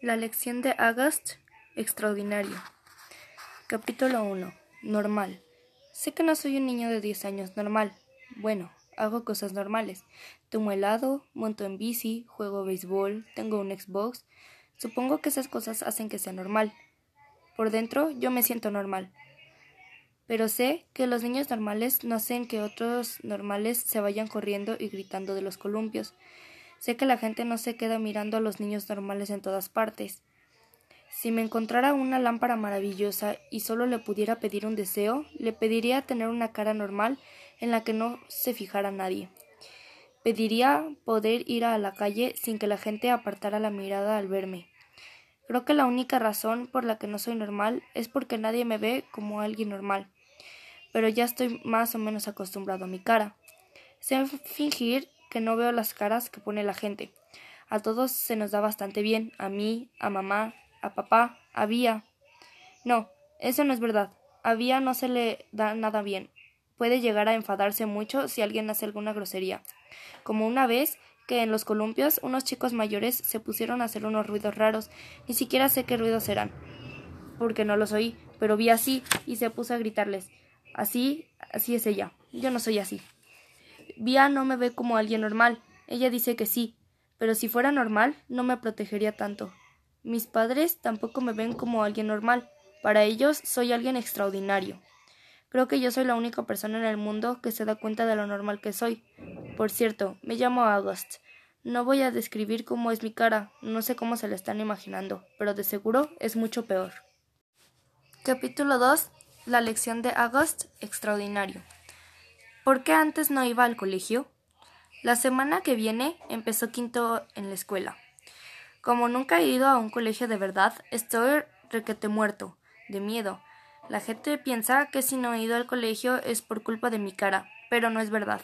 La lección de August, extraordinario. Capítulo 1. Normal. Sé que no soy un niño de 10 años normal. Bueno, hago cosas normales. Tomo helado, monto en bici, juego béisbol, tengo un Xbox. Supongo que esas cosas hacen que sea normal. Por dentro yo me siento normal. Pero sé que los niños normales no hacen que otros normales se vayan corriendo y gritando de los columpios. Sé que la gente no se queda mirando a los niños normales en todas partes. Si me encontrara una lámpara maravillosa y solo le pudiera pedir un deseo, le pediría tener una cara normal en la que no se fijara nadie. Pediría poder ir a la calle sin que la gente apartara la mirada al verme. Creo que la única razón por la que no soy normal es porque nadie me ve como alguien normal. Pero ya estoy más o menos acostumbrado a mi cara. Sé fingir que no veo las caras que pone la gente. A todos se nos da bastante bien, a mí, a mamá, a papá, a Vía. No, eso no es verdad. A Vía no se le da nada bien. Puede llegar a enfadarse mucho si alguien hace alguna grosería. Como una vez que en los columpios unos chicos mayores se pusieron a hacer unos ruidos raros. Ni siquiera sé qué ruidos eran, porque no los oí, pero vi así y se puso a gritarles. Así, así es ella. Yo no soy así. Vía no me ve como alguien normal. Ella dice que sí, pero si fuera normal no me protegería tanto. Mis padres tampoco me ven como alguien normal. Para ellos soy alguien extraordinario. Creo que yo soy la única persona en el mundo que se da cuenta de lo normal que soy. Por cierto, me llamo August. No voy a describir cómo es mi cara, no sé cómo se la están imaginando, pero de seguro es mucho peor. Capítulo 2. La lección de August, extraordinario. ¿Por qué antes no iba al colegio? La semana que viene empezó quinto en la escuela. Como nunca he ido a un colegio de verdad, estoy requete muerto, de miedo. La gente piensa que si no he ido al colegio es por culpa de mi cara, pero no es verdad.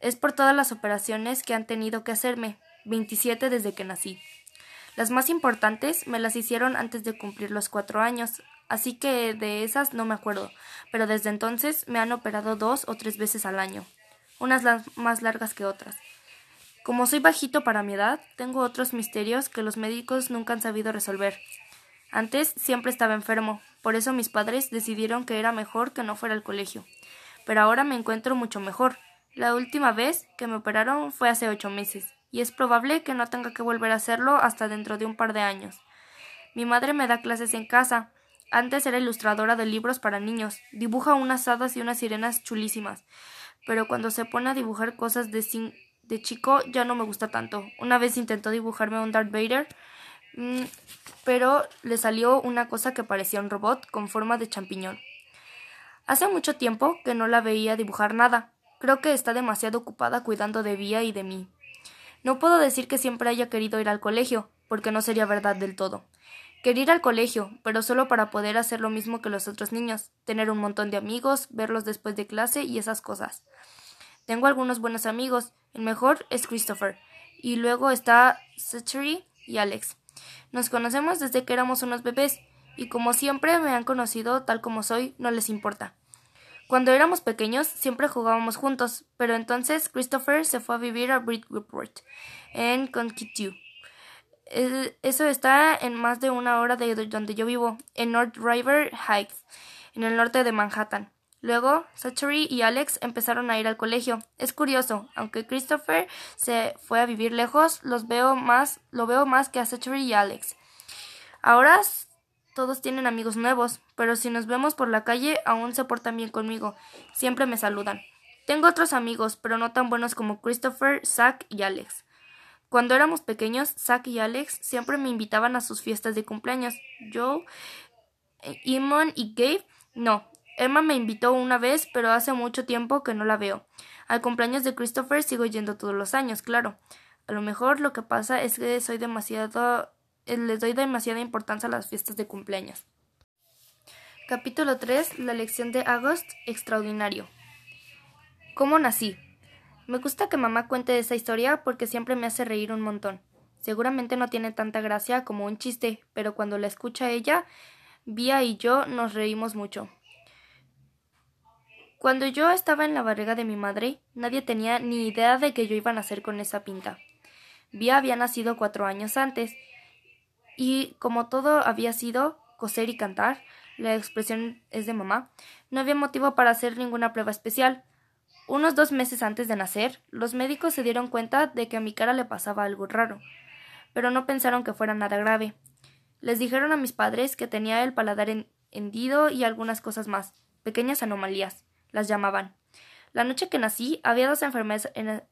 Es por todas las operaciones que han tenido que hacerme, 27 desde que nací. Las más importantes me las hicieron antes de cumplir los cuatro años, así que de esas no me acuerdo, pero desde entonces me han operado dos o tres veces al año, unas más largas que otras. Como soy bajito para mi edad, tengo otros misterios que los médicos nunca han sabido resolver. Antes siempre estaba enfermo, por eso mis padres decidieron que era mejor que no fuera al colegio. Pero ahora me encuentro mucho mejor. La última vez que me operaron fue hace ocho meses, y es probable que no tenga que volver a hacerlo hasta dentro de un par de años. Mi madre me da clases en casa, antes era ilustradora de libros para niños. Dibuja unas hadas y unas sirenas chulísimas. Pero cuando se pone a dibujar cosas de, de chico ya no me gusta tanto. Una vez intentó dibujarme un Darth Vader, mm, pero le salió una cosa que parecía un robot con forma de champiñón. Hace mucho tiempo que no la veía dibujar nada. Creo que está demasiado ocupada cuidando de Vía y de mí. No puedo decir que siempre haya querido ir al colegio, porque no sería verdad del todo. Quería ir al colegio, pero solo para poder hacer lo mismo que los otros niños, tener un montón de amigos, verlos después de clase y esas cosas. Tengo algunos buenos amigos, el mejor es Christopher, y luego está Sachery y Alex. Nos conocemos desde que éramos unos bebés, y como siempre me han conocido tal como soy, no les importa. Cuando éramos pequeños siempre jugábamos juntos, pero entonces Christopher se fue a vivir a Bridgeport, en Connecticut eso está en más de una hora de donde yo vivo, en North River Heights, en el norte de Manhattan. Luego, Sachery y Alex empezaron a ir al colegio. Es curioso, aunque Christopher se fue a vivir lejos, los veo más, lo veo más que a Sachery y Alex. Ahora todos tienen amigos nuevos, pero si nos vemos por la calle aún se portan bien conmigo. Siempre me saludan. Tengo otros amigos, pero no tan buenos como Christopher, Zach y Alex. Cuando éramos pequeños, Zack y Alex siempre me invitaban a sus fiestas de cumpleaños. Yo, Eamon y Gabe, no. Emma me invitó una vez, pero hace mucho tiempo que no la veo. Al cumpleaños de Christopher sigo yendo todos los años, claro. A lo mejor lo que pasa es que soy demasiado eh, les doy demasiada importancia a las fiestas de cumpleaños. Capítulo 3. La lección de August. Extraordinario. ¿Cómo nací? Me gusta que mamá cuente esa historia porque siempre me hace reír un montón. Seguramente no tiene tanta gracia como un chiste, pero cuando la escucha ella, Vía y yo nos reímos mucho. Cuando yo estaba en la barriga de mi madre, nadie tenía ni idea de que yo iba a nacer con esa pinta. Vía había nacido cuatro años antes, y como todo había sido coser y cantar, la expresión es de mamá, no había motivo para hacer ninguna prueba especial. Unos dos meses antes de nacer, los médicos se dieron cuenta de que a mi cara le pasaba algo raro, pero no pensaron que fuera nada grave. Les dijeron a mis padres que tenía el paladar hendido y algunas cosas más, pequeñas anomalías, las llamaban. La noche que nací había dos,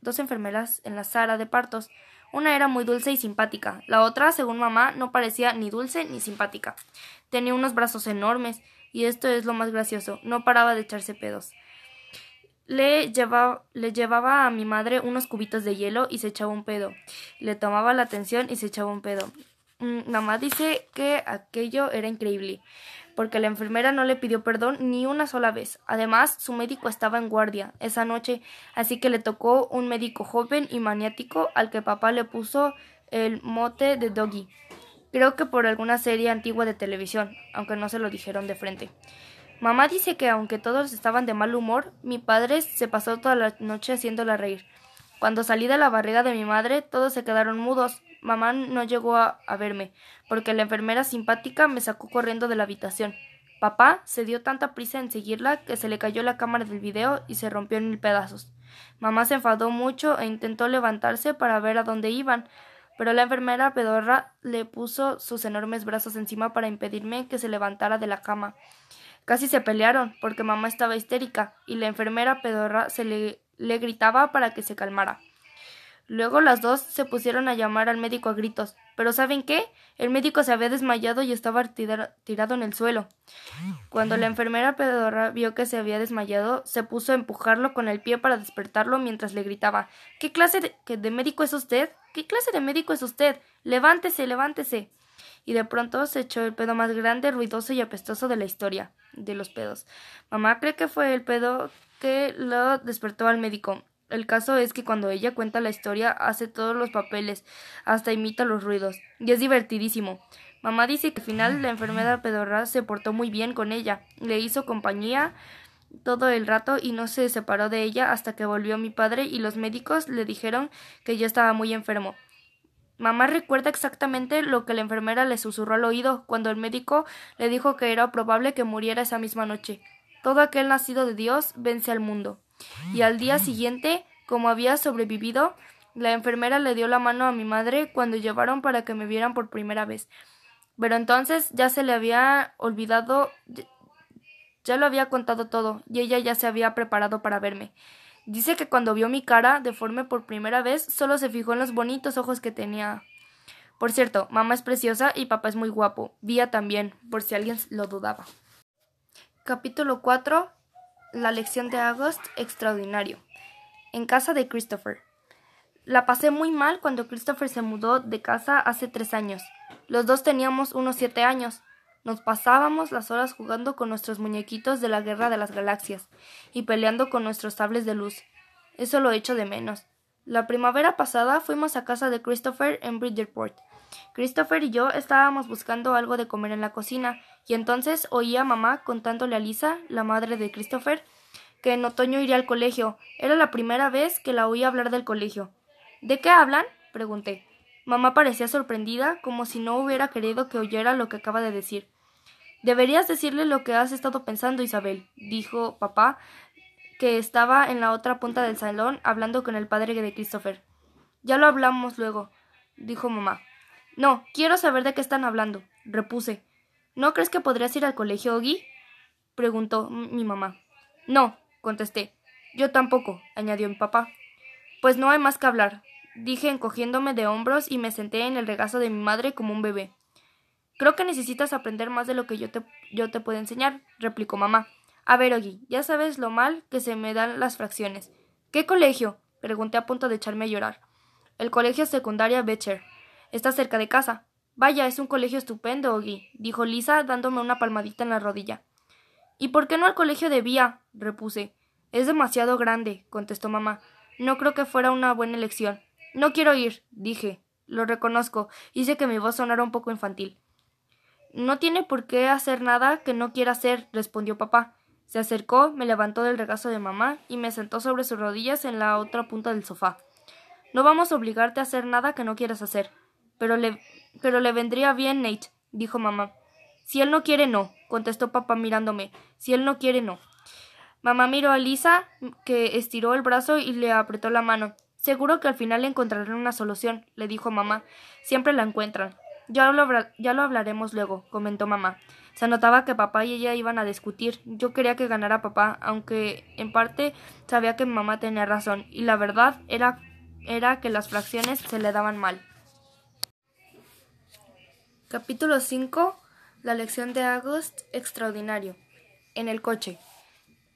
dos enfermeras en la sala de partos. Una era muy dulce y simpática. La otra, según mamá, no parecía ni dulce ni simpática. Tenía unos brazos enormes, y esto es lo más gracioso, no paraba de echarse pedos. Le llevaba, le llevaba a mi madre unos cubitos de hielo y se echaba un pedo. Le tomaba la atención y se echaba un pedo. Mm, mamá dice que aquello era increíble porque la enfermera no le pidió perdón ni una sola vez. Además, su médico estaba en guardia esa noche, así que le tocó un médico joven y maniático al que papá le puso el mote de Doggy. Creo que por alguna serie antigua de televisión, aunque no se lo dijeron de frente. Mamá dice que aunque todos estaban de mal humor, mi padre se pasó toda la noche haciéndola reír. Cuando salí de la barriga de mi madre, todos se quedaron mudos. Mamá no llegó a, verme, porque la enfermera simpática me sacó corriendo de la habitación. Papá se dio tanta prisa en seguirla que se le cayó la cámara del video y se rompió en mil pedazos. Mamá se enfadó mucho e intentó levantarse para ver a dónde iban, pero la enfermera pedorra le puso sus enormes brazos encima para impedirme que se levantara de la cama. Casi se pelearon, porque mamá estaba histérica, y la enfermera pedorra se le le gritaba para que se calmara. Luego las dos se pusieron a llamar al médico a gritos. Pero ¿saben qué? El médico se había desmayado y estaba tirado en el suelo. Cuando la enfermera pedorra vio que se había desmayado, se puso a empujarlo con el pie para despertarlo mientras le gritaba ¿Qué clase de, de médico es usted? ¿Qué clase de médico es usted? Levántese, levántese. Y de pronto se echó el pedo más grande, ruidoso y apestoso de la historia de los pedos. Mamá cree que fue el pedo que lo despertó al médico. El caso es que cuando ella cuenta la historia hace todos los papeles, hasta imita los ruidos, y es divertidísimo. Mamá dice que al final la enfermedad pedorra se portó muy bien con ella, le hizo compañía todo el rato y no se separó de ella hasta que volvió mi padre y los médicos le dijeron que ya estaba muy enfermo. Mamá recuerda exactamente lo que la enfermera le susurró al oído cuando el médico le dijo que era probable que muriera esa misma noche. Todo aquel nacido de Dios vence al mundo. Y al día siguiente, como había sobrevivido, la enfermera le dio la mano a mi madre cuando llevaron para que me vieran por primera vez. Pero entonces ya se le había olvidado, ya lo había contado todo, y ella ya se había preparado para verme. Dice que cuando vio mi cara deforme por primera vez, solo se fijó en los bonitos ojos que tenía. Por cierto, mamá es preciosa y papá es muy guapo. Vía también, por si alguien lo dudaba. Capítulo 4 La lección de August extraordinario. En casa de Christopher. La pasé muy mal cuando Christopher se mudó de casa hace tres años. Los dos teníamos unos siete años. Nos pasábamos las horas jugando con nuestros muñequitos de la guerra de las galaxias y peleando con nuestros sables de luz. Eso lo echo de menos. La primavera pasada fuimos a casa de Christopher en Bridgeport. Christopher y yo estábamos buscando algo de comer en la cocina, y entonces oí a mamá contándole a Lisa, la madre de Christopher, que en otoño iría al colegio. Era la primera vez que la oí hablar del colegio. ¿De qué hablan? pregunté. Mamá parecía sorprendida, como si no hubiera querido que oyera lo que acaba de decir. Deberías decirle lo que has estado pensando, Isabel, dijo papá, que estaba en la otra punta del salón hablando con el padre de Christopher. Ya lo hablamos luego, dijo mamá. No, quiero saber de qué están hablando, repuse. ¿No crees que podrías ir al colegio, Oggy? preguntó mi mamá. No, contesté. Yo tampoco, añadió mi papá. Pues no hay más que hablar, dije encogiéndome de hombros y me senté en el regazo de mi madre como un bebé. Creo que necesitas aprender más de lo que yo te, yo te puedo enseñar, replicó mamá. A ver, Oggy, ya sabes lo mal que se me dan las fracciones. ¿Qué colegio? pregunté a punto de echarme a llorar. El colegio secundaria Becher. Está cerca de casa. Vaya, es un colegio estupendo, Oggy, dijo Lisa, dándome una palmadita en la rodilla. ¿Y por qué no al colegio de Vía? repuse. Es demasiado grande, contestó mamá. No creo que fuera una buena elección. No quiero ir, dije. Lo reconozco. Hice que mi voz sonara un poco infantil. No tiene por qué hacer nada que no quiera hacer, respondió papá. Se acercó, me levantó del regazo de mamá y me sentó sobre sus rodillas en la otra punta del sofá. No vamos a obligarte a hacer nada que no quieras hacer, pero le pero le vendría bien, Nate, dijo mamá. Si él no quiere, no, contestó papá mirándome. Si él no quiere, no. Mamá miró a Lisa, que estiró el brazo y le apretó la mano. Seguro que al final encontrarán una solución, le dijo mamá. Siempre la encuentran. Ya lo, ya lo hablaremos luego, comentó mamá. Se notaba que papá y ella iban a discutir. Yo quería que ganara papá, aunque en parte sabía que mamá tenía razón, y la verdad era, era que las fracciones se le daban mal. Capítulo 5 La lección de August extraordinario. En el coche.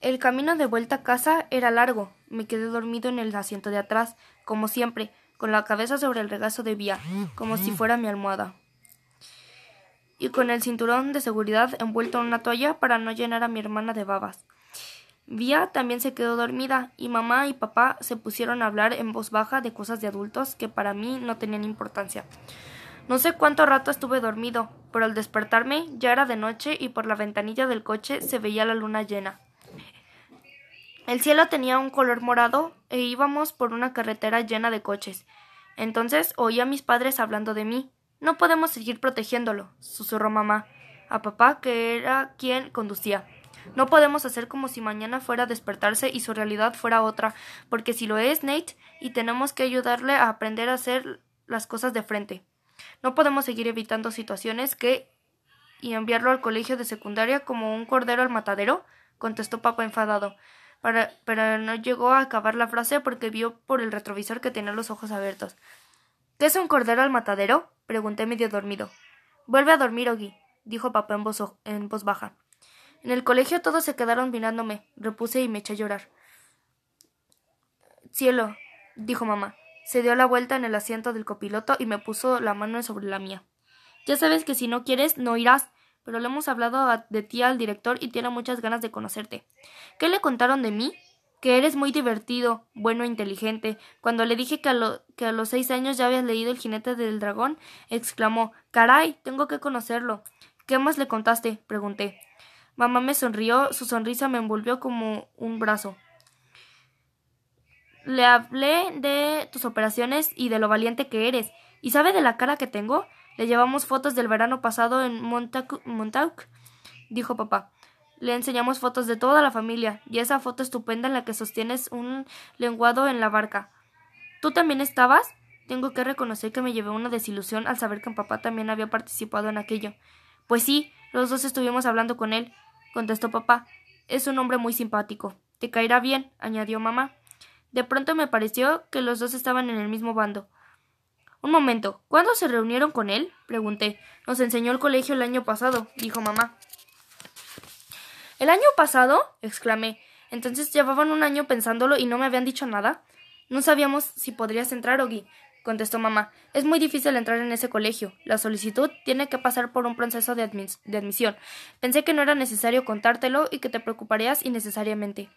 El camino de vuelta a casa era largo. Me quedé dormido en el asiento de atrás, como siempre, con la cabeza sobre el regazo de Vía, como si fuera mi almohada. Y con el cinturón de seguridad envuelto en una toalla para no llenar a mi hermana de babas. Vía también se quedó dormida, y mamá y papá se pusieron a hablar en voz baja de cosas de adultos que para mí no tenían importancia. No sé cuánto rato estuve dormido, pero al despertarme ya era de noche y por la ventanilla del coche se veía la luna llena. El cielo tenía un color morado e íbamos por una carretera llena de coches. Entonces oí a mis padres hablando de mí. No podemos seguir protegiéndolo, susurró mamá a papá, que era quien conducía. No podemos hacer como si mañana fuera a despertarse y su realidad fuera otra, porque si lo es Nate, y tenemos que ayudarle a aprender a hacer las cosas de frente. No podemos seguir evitando situaciones que y enviarlo al colegio de secundaria como un cordero al matadero, contestó papá enfadado pero no llegó a acabar la frase porque vio por el retrovisor que tenía los ojos abiertos. ¿Qué es un cordero al matadero? pregunté medio dormido. Vuelve a dormir, Ogi, dijo papá en voz, en voz baja. En el colegio todos se quedaron mirándome, repuse y me eché a llorar. Cielo, dijo mamá. Se dio la vuelta en el asiento del copiloto y me puso la mano sobre la mía. Ya sabes que si no quieres, no irás, pero le hemos hablado de ti al director y tiene muchas ganas de conocerte. ¿Qué le contaron de mí? Que eres muy divertido, bueno e inteligente. Cuando le dije que a, que a los seis años ya habías leído El jinete del dragón, exclamó Caray, tengo que conocerlo. ¿Qué más le contaste? pregunté. Mamá me sonrió, su sonrisa me envolvió como un brazo. Le hablé de tus operaciones y de lo valiente que eres. ¿Y sabe de la cara que tengo? Le llevamos fotos del verano pasado en Montauk, dijo papá. Le enseñamos fotos de toda la familia y esa foto estupenda en la que sostienes un lenguado en la barca. ¿Tú también estabas? Tengo que reconocer que me llevé una desilusión al saber que papá también había participado en aquello. Pues sí, los dos estuvimos hablando con él, contestó papá. Es un hombre muy simpático. Te caerá bien, añadió mamá. De pronto me pareció que los dos estaban en el mismo bando. Un momento. ¿Cuándo se reunieron con él? pregunté. Nos enseñó el colegio el año pasado, dijo mamá. ¿El año pasado? exclamé. Entonces llevaban un año pensándolo y no me habían dicho nada. No sabíamos si podrías entrar, Ogi, contestó mamá. Es muy difícil entrar en ese colegio. La solicitud tiene que pasar por un proceso de, de admisión. Pensé que no era necesario contártelo y que te preocuparías innecesariamente.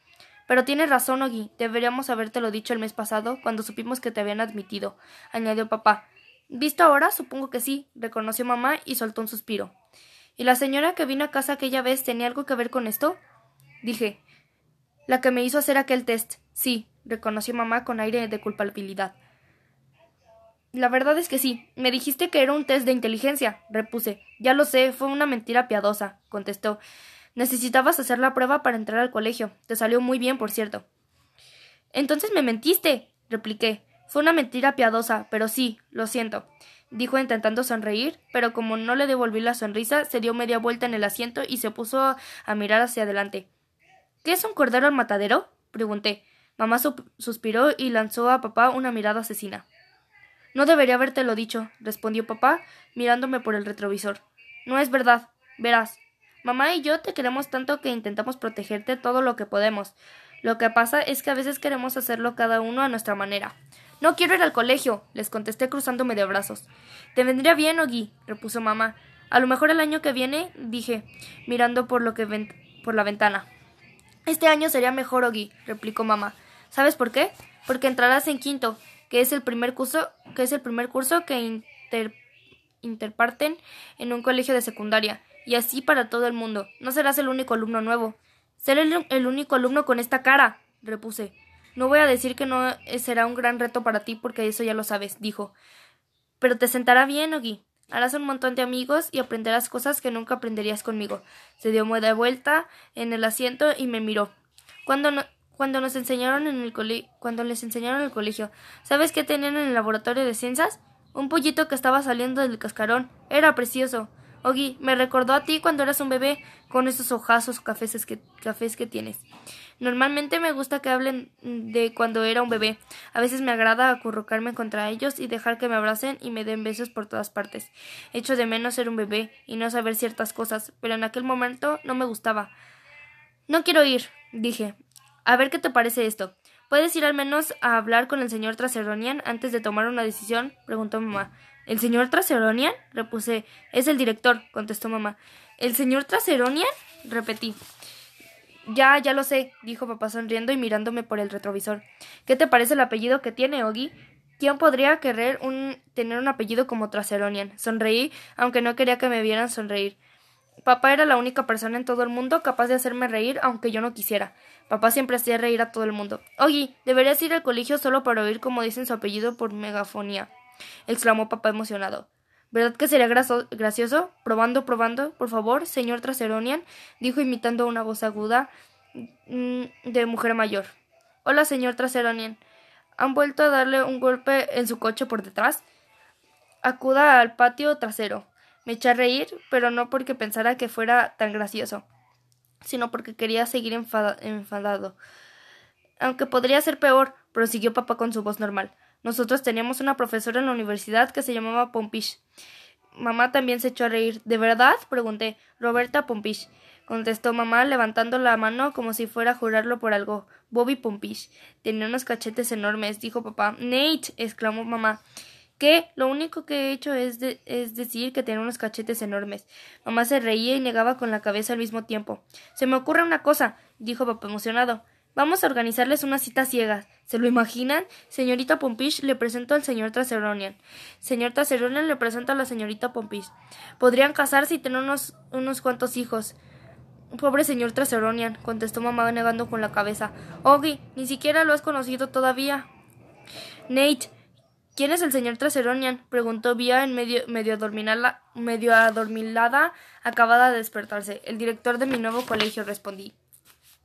Pero tienes razón, Ogi. Deberíamos habértelo dicho el mes pasado, cuando supimos que te habían admitido, añadió papá. Visto ahora, supongo que sí, reconoció mamá y soltó un suspiro. ¿Y la señora que vino a casa aquella vez tenía algo que ver con esto? Dije. La que me hizo hacer aquel test. Sí, reconoció mamá con aire de culpabilidad. La verdad es que sí. Me dijiste que era un test de inteligencia, repuse. Ya lo sé, fue una mentira piadosa, contestó. Necesitabas hacer la prueba para entrar al colegio. Te salió muy bien, por cierto. Entonces me mentiste, repliqué. Fue una mentira piadosa, pero sí, lo siento, dijo intentando sonreír, pero como no le devolví la sonrisa, se dio media vuelta en el asiento y se puso a mirar hacia adelante. ¿Qué es un cordero al matadero? pregunté. Mamá suspiró y lanzó a papá una mirada asesina. No debería habértelo dicho, respondió papá, mirándome por el retrovisor. No es verdad. Verás, Mamá y yo te queremos tanto que intentamos protegerte todo lo que podemos. Lo que pasa es que a veces queremos hacerlo cada uno a nuestra manera. No quiero ir al colegio, les contesté cruzándome de brazos. Te vendría bien, Ogi, repuso mamá. A lo mejor el año que viene, dije, mirando por lo que por la ventana. Este año sería mejor, Ogi, replicó mamá. ¿Sabes por qué? Porque entrarás en quinto, que es el primer curso, que es el primer curso que interparten en un colegio de secundaria y así para todo el mundo. No serás el único alumno nuevo. Seré el, único alumno con esta cara, repuse. No voy a decir que no será un gran reto para ti porque eso ya lo sabes, dijo. Pero te sentará bien, Ogi. Harás un montón de amigos y aprenderás cosas que nunca aprenderías conmigo. Se dio de vuelta en el asiento y me miró. Cuando, cuando nos enseñaron en el cuando les enseñaron en el colegio, ¿sabes qué tenían en el laboratorio de ciencias? Un pollito que estaba saliendo del cascarón. Era precioso. Ogi, me recordó a ti cuando eras un bebé, con esos ojazos cafés que, que tienes. Normalmente me gusta que hablen de cuando era un bebé. A veces me agrada acurrucarme contra ellos y dejar que me abracen y me den besos por todas partes. Echo de menos ser un bebé y no saber ciertas cosas, pero en aquel momento no me gustaba. No quiero ir, dije. A ver qué te parece esto. ¿Puedes ir al menos a hablar con el señor Traseronian antes de tomar una decisión? preguntó mamá. ¿El señor Traseronian? repuse. Es el director, contestó mamá. ¿El señor Traseronian? repetí. Ya, ya lo sé, dijo papá sonriendo y mirándome por el retrovisor. ¿Qué te parece el apellido que tiene, Ogi? ¿Quién podría querer un, tener un apellido como Traseronian? Sonreí, aunque no quería que me vieran sonreír. Papá era la única persona en todo el mundo capaz de hacerme reír aunque yo no quisiera. Papá siempre hacía reír a todo el mundo. Ogi, deberías ir al colegio solo para oír cómo dicen su apellido por megafonía exclamó papá emocionado. ¿Verdad que sería gracioso? Probando, probando. Por favor, señor Traseronian, dijo imitando una voz aguda mm, de mujer mayor. Hola, señor Traseronian. ¿Han vuelto a darle un golpe en su coche por detrás? Acuda al patio trasero. Me eché a reír, pero no porque pensara que fuera tan gracioso, sino porque quería seguir enfadado. Aunque podría ser peor, prosiguió papá con su voz normal. Nosotros teníamos una profesora en la universidad que se llamaba Pompish. Mamá también se echó a reír. ¿De verdad? pregunté. Roberta Pompish. contestó mamá levantando la mano como si fuera a jurarlo por algo. Bobby Pompish. Tenía unos cachetes enormes, dijo papá. Nate. exclamó mamá. ¿Qué? Lo único que he hecho es, es decir que tenía unos cachetes enormes. Mamá se reía y negaba con la cabeza al mismo tiempo. Se me ocurre una cosa, dijo papá emocionado. Vamos a organizarles una cita ciega. ¿Se lo imaginan? Señorita Pompish le presento al señor Traseronian. Señor Traseronian le presento a la señorita Pompish. Podrían casarse y tener unos, unos cuantos hijos. Pobre señor Traseronian, contestó mamá negando con la cabeza. Ogi, ni siquiera lo has conocido todavía. Nate, ¿quién es el señor Traseronian? preguntó Vía en medio, medio, medio adormilada, acabada de despertarse. El director de mi nuevo colegio, respondí.